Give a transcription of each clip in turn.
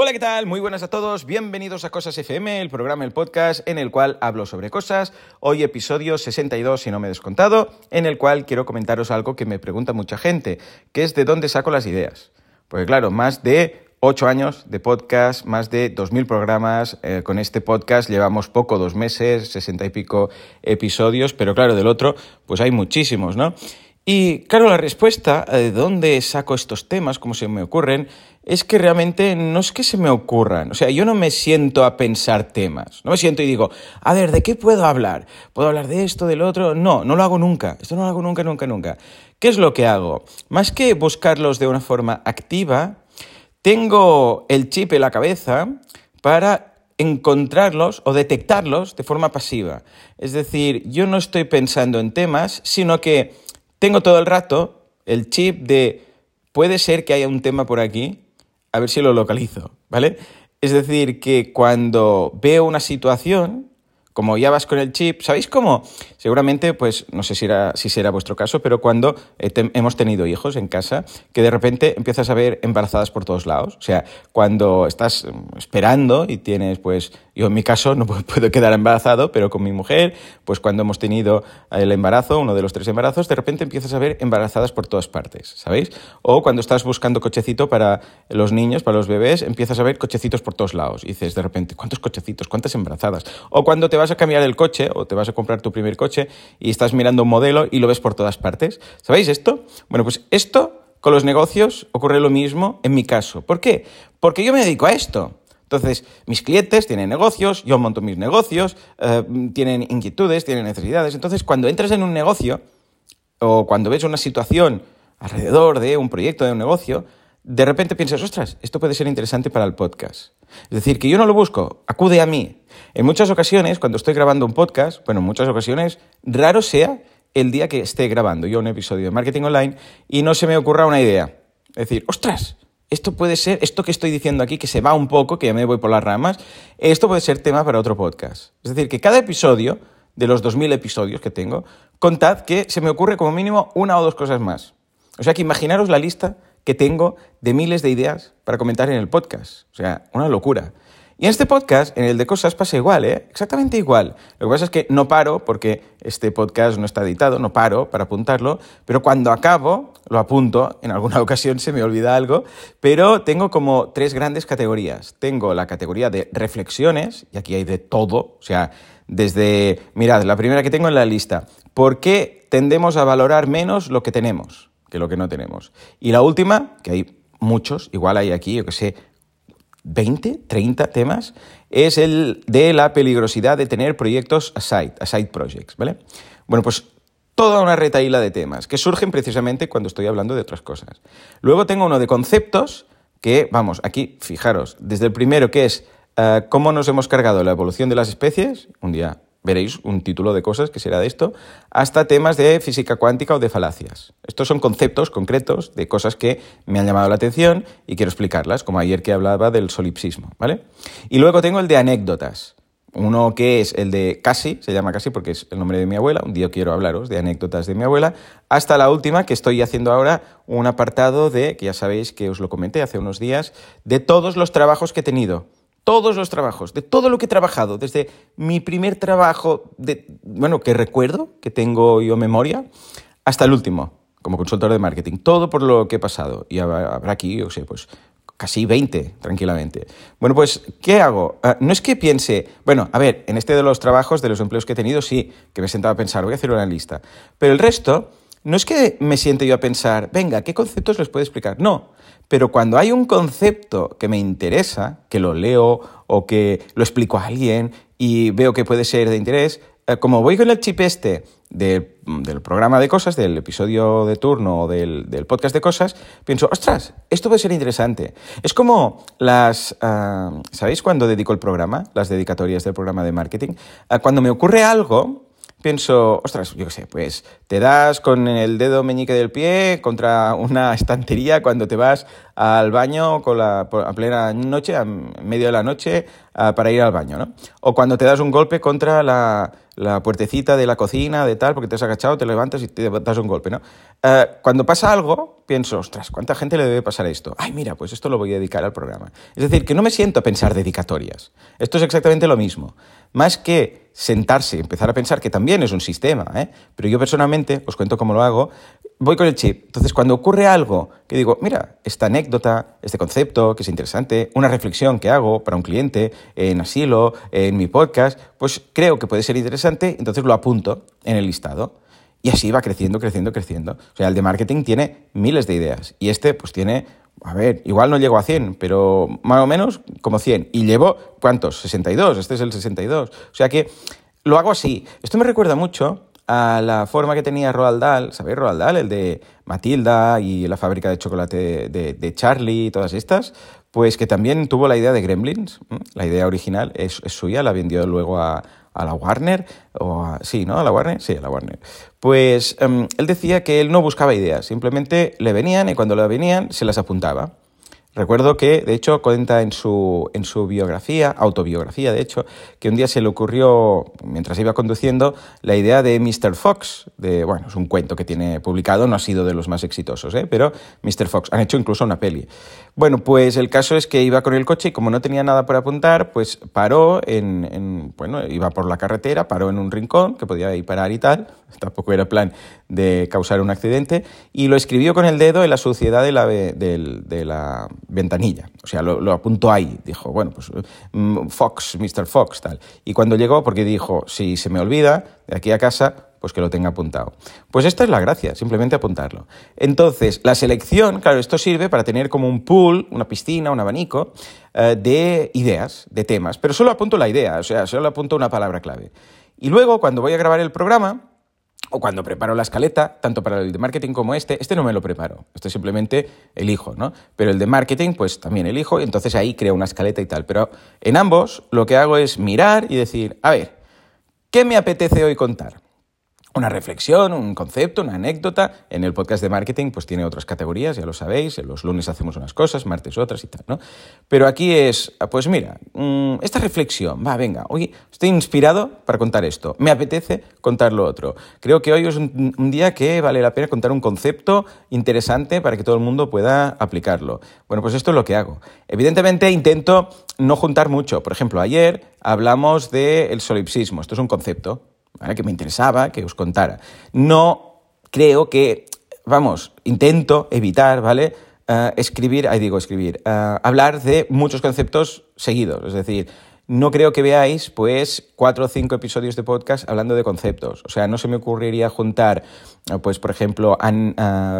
Hola, ¿qué tal? Muy buenas a todos. Bienvenidos a Cosas FM, el programa, el podcast en el cual hablo sobre cosas. Hoy episodio 62, si no me he descontado, en el cual quiero comentaros algo que me pregunta mucha gente, que es de dónde saco las ideas. Porque claro, más de ocho años de podcast, más de 2.000 programas. Eh, con este podcast llevamos poco, dos meses, sesenta y pico episodios, pero claro, del otro, pues hay muchísimos, ¿no? Y claro, la respuesta eh, de dónde saco estos temas, cómo se me ocurren, es que realmente no es que se me ocurran. O sea, yo no me siento a pensar temas. No me siento y digo, a ver, ¿de qué puedo hablar? ¿Puedo hablar de esto, del otro? No, no lo hago nunca. Esto no lo hago nunca, nunca, nunca. ¿Qué es lo que hago? Más que buscarlos de una forma activa, tengo el chip en la cabeza para encontrarlos o detectarlos de forma pasiva. Es decir, yo no estoy pensando en temas, sino que tengo todo el rato el chip de puede ser que haya un tema por aquí, a ver si lo localizo, ¿vale? Es decir, que cuando veo una situación, como ya vas con el chip, ¿sabéis cómo? Seguramente, pues no sé si, era, si será vuestro caso, pero cuando eh, hemos tenido hijos en casa, que de repente empiezas a ver embarazadas por todos lados. O sea, cuando estás mm, esperando y tienes, pues, yo en mi caso no puedo quedar embarazado, pero con mi mujer, pues cuando hemos tenido el embarazo, uno de los tres embarazos, de repente empiezas a ver embarazadas por todas partes, ¿sabéis? O cuando estás buscando cochecito para los niños, para los bebés, empiezas a ver cochecitos por todos lados. Y dices de repente, ¿cuántos cochecitos? ¿Cuántas embarazadas? O cuando te vas a cambiar el coche o te vas a comprar tu primer coche y estás mirando un modelo y lo ves por todas partes. ¿Sabéis esto? Bueno, pues esto con los negocios ocurre lo mismo en mi caso. ¿Por qué? Porque yo me dedico a esto. Entonces, mis clientes tienen negocios, yo monto mis negocios, eh, tienen inquietudes, tienen necesidades. Entonces, cuando entras en un negocio o cuando ves una situación alrededor de un proyecto, de un negocio, de repente piensas, ostras, esto puede ser interesante para el podcast. Es decir, que yo no lo busco, acude a mí. En muchas ocasiones, cuando estoy grabando un podcast, bueno, en muchas ocasiones, raro sea el día que esté grabando yo un episodio de marketing online y no se me ocurra una idea. Es decir, ostras, esto puede ser, esto que estoy diciendo aquí, que se va un poco, que ya me voy por las ramas, esto puede ser tema para otro podcast. Es decir, que cada episodio, de los 2.000 episodios que tengo, contad que se me ocurre como mínimo una o dos cosas más. O sea que imaginaros la lista que tengo de miles de ideas para comentar en el podcast. O sea, una locura. Y en este podcast, en el de cosas, pasa igual, ¿eh? Exactamente igual. Lo que pasa es que no paro, porque este podcast no está editado, no paro para apuntarlo, pero cuando acabo, lo apunto, en alguna ocasión se me olvida algo, pero tengo como tres grandes categorías. Tengo la categoría de reflexiones, y aquí hay de todo, o sea, desde, mirad, la primera que tengo en la lista, ¿por qué tendemos a valorar menos lo que tenemos? Que lo que no tenemos. Y la última, que hay muchos, igual hay aquí, yo que sé, 20, 30 temas, es el de la peligrosidad de tener proyectos aside, aside projects, ¿vale? Bueno, pues toda una retaíla de temas que surgen precisamente cuando estoy hablando de otras cosas. Luego tengo uno de conceptos que, vamos, aquí, fijaros, desde el primero que es eh, cómo nos hemos cargado la evolución de las especies, un día veréis un título de cosas que será de esto, hasta temas de física cuántica o de falacias. Estos son conceptos concretos de cosas que me han llamado la atención y quiero explicarlas, como ayer que hablaba del solipsismo, ¿vale? Y luego tengo el de anécdotas. Uno que es el de casi, se llama casi porque es el nombre de mi abuela, un día quiero hablaros de anécdotas de mi abuela, hasta la última que estoy haciendo ahora un apartado de, que ya sabéis que os lo comenté hace unos días, de todos los trabajos que he tenido todos los trabajos, de todo lo que he trabajado, desde mi primer trabajo, de, bueno, que recuerdo, que tengo yo memoria, hasta el último, como consultor de marketing, todo por lo que he pasado. Y habrá aquí, o sea, pues casi 20, tranquilamente. Bueno, pues, ¿qué hago? Ah, no es que piense, bueno, a ver, en este de los trabajos, de los empleos que he tenido, sí, que me he sentado a pensar, voy a hacer una lista. Pero el resto, no es que me siente yo a pensar, venga, ¿qué conceptos les puedo explicar? No, pero cuando hay un concepto que me interesa, que lo leo o que lo explico a alguien y veo que puede ser de interés, eh, como voy con el chip este del programa de cosas, del episodio de turno o del, podcast de cosas, pienso, ostras, esto puede ser interesante. Es como las, ah, ¿sabéis cuando dedico el programa? Las dedicatorias del programa de marketing. Ah, cuando me ocurre algo, pienso, ostras, yo qué sé, pues te das con el dedo meñique del pie contra una estantería cuando te vas al baño con la, a plena noche, a medio de la noche, para ir al baño, ¿no? O cuando te das un golpe contra la, la puertecita de la cocina, de tal, porque te has agachado, te levantas y te das un golpe, ¿no? Eh, cuando pasa algo, pienso, ostras, ¿cuánta gente le debe pasar esto? Ay, mira, pues esto lo voy a dedicar al programa. Es decir, que no me siento a pensar dedicatorias. Esto es exactamente lo mismo. Más que sentarse, empezar a pensar que también es un sistema, ¿eh? pero yo personalmente, os cuento cómo lo hago, voy con el chip. Entonces, cuando ocurre algo que digo, mira, esta anécdota, este concepto que es interesante, una reflexión que hago para un cliente en asilo, en mi podcast, pues creo que puede ser interesante, entonces lo apunto en el listado. Y así va creciendo, creciendo, creciendo. O sea, el de marketing tiene miles de ideas y este pues tiene, a ver, igual no llego a 100, pero más o menos como 100. Y llevo, ¿cuántos? 62, este es el 62. O sea que lo hago así. Esto me recuerda mucho a la forma que tenía Roald Dahl, ¿sabéis Roald Dahl? El de Matilda y la fábrica de chocolate de, Charlie y todas estas, pues que también tuvo la idea de Gremlins, la idea original es, suya, la vendió luego a, la Warner, o sí, ¿no? A la Warner, sí, a la Warner. Pues em, él decía que él no buscaba ideas, simplemente le venían y cuando le venían se las apuntaba. Recuerdo que, de hecho, cuenta en su, en su biografía, autobiografía, de hecho, que un día se le ocurrió, mientras iba conduciendo, la idea de Mr. Fox, de, bueno, es un cuento que tiene publicado, no ha sido de los más exitosos, ¿eh? pero Mr. Fox, han hecho incluso una peli. Bueno, pues el caso es que iba con el coche y como no tenía nada por apuntar, pues paró en, en bueno, iba por la carretera, paró en un rincón, que podía ir parar y tal, tampoco era plan de causar un accidente, y lo escribió con el dedo en la suciedad de la, de la ventanilla. O sea, lo, apuntó ahí. Dijo, bueno, pues mm, Fox, Mr. Fox, tal. Y cuando llegó, porque dijo, si se me olvida, de aquí a casa, pues que lo tenga apuntado. Pues esta es la gracia, simplemente apuntarlo. Entonces, la selección, claro, esto sirve para tener como un pool, una piscina, un abanico eh, de ideas, de temas, pero solo apunto la idea, o sea, solo apunto una palabra clave. Y luego, cuando voy a grabar el programa, o cuando preparo la escaleta, tanto para el de marketing como este, este no me lo preparo, este simplemente elijo, ¿no? Pero el de marketing, pues también elijo, y entonces ahí creo una escaleta y tal. Pero en ambos lo que hago es mirar y decir, a ver, ¿qué me apetece hoy contar? Una reflexión, un concepto, una anécdota. En el podcast de marketing pues tiene otras categorías, ya lo sabéis, los lunes hacemos unas cosas, martes otras y tal, ¿no? Pero aquí es, pues mira, mm, esta reflexión, va, venga, hoy estoy inspirado para contar esto, me apetece contar lo otro. Creo que hoy es un, un día que vale la pena contar un concepto interesante para que todo el mundo pueda aplicarlo. Bueno, pues esto es lo que hago. Evidentemente intento no juntar mucho. Por ejemplo, ayer hablamos del solipsismo, esto es un concepto, que me interesaba que os contara. No creo que, vamos, intento evitar, ¿vale? Eh, escribir, ahí digo escribir, eh, hablar de muchos conceptos seguidos. Es decir, no creo que veáis, pues, cuatro o cinco episodios de podcast hablando de conceptos. O sea, no se me ocurriría juntar, eh, pues, por ejemplo,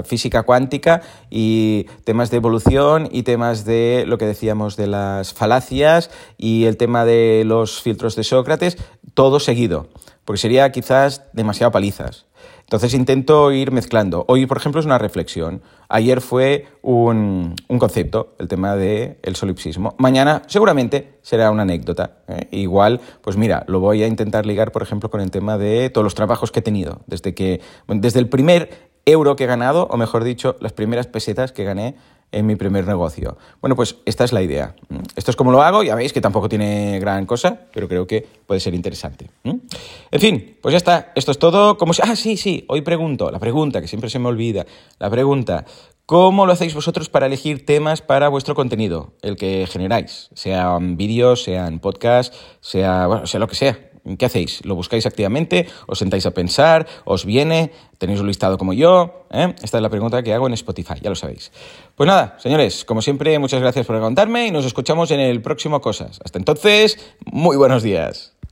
física cuántica y temas de evolución y temas de lo que decíamos de las falacias y el tema de los filtros de Sócrates, todo seguido porque sería quizás demasiado palizas. Entonces intento ir mezclando. Hoy, por ejemplo, es una reflexión. Ayer fue un, concepto, el tema del el solipsismo. Mañana seguramente será una anécdota. ¿eh? Igual, pues mira, lo voy a intentar ligar, por ejemplo, con el tema de todos los trabajos que he tenido. Desde, que, desde el primer euro que he ganado, o mejor dicho, las primeras pesetas que gané en mi primer negocio. Bueno, pues esta es la idea. Esto es como lo hago, ya veis que tampoco tiene gran cosa, pero creo que puede ser interesante. En fin, pues ya está, esto es todo. Como Ah, sí, sí, hoy pregunto, la pregunta, que siempre se me olvida, la pregunta, ¿cómo lo hacéis vosotros para elegir temas para vuestro contenido, el que generáis? Sean vídeos, sean podcasts, sea, bueno, sea lo que sea. ¿Qué hacéis? ¿Lo buscáis activamente? ¿Os sentáis a pensar? ¿Os viene? ¿Tenéis un listado como yo? ¿Eh? Esta es la pregunta que hago en Spotify, ya lo sabéis. Pues nada, señores, como siempre, muchas gracias por contarme y nos escuchamos en el próximo Cosas. Hasta entonces, muy buenos días.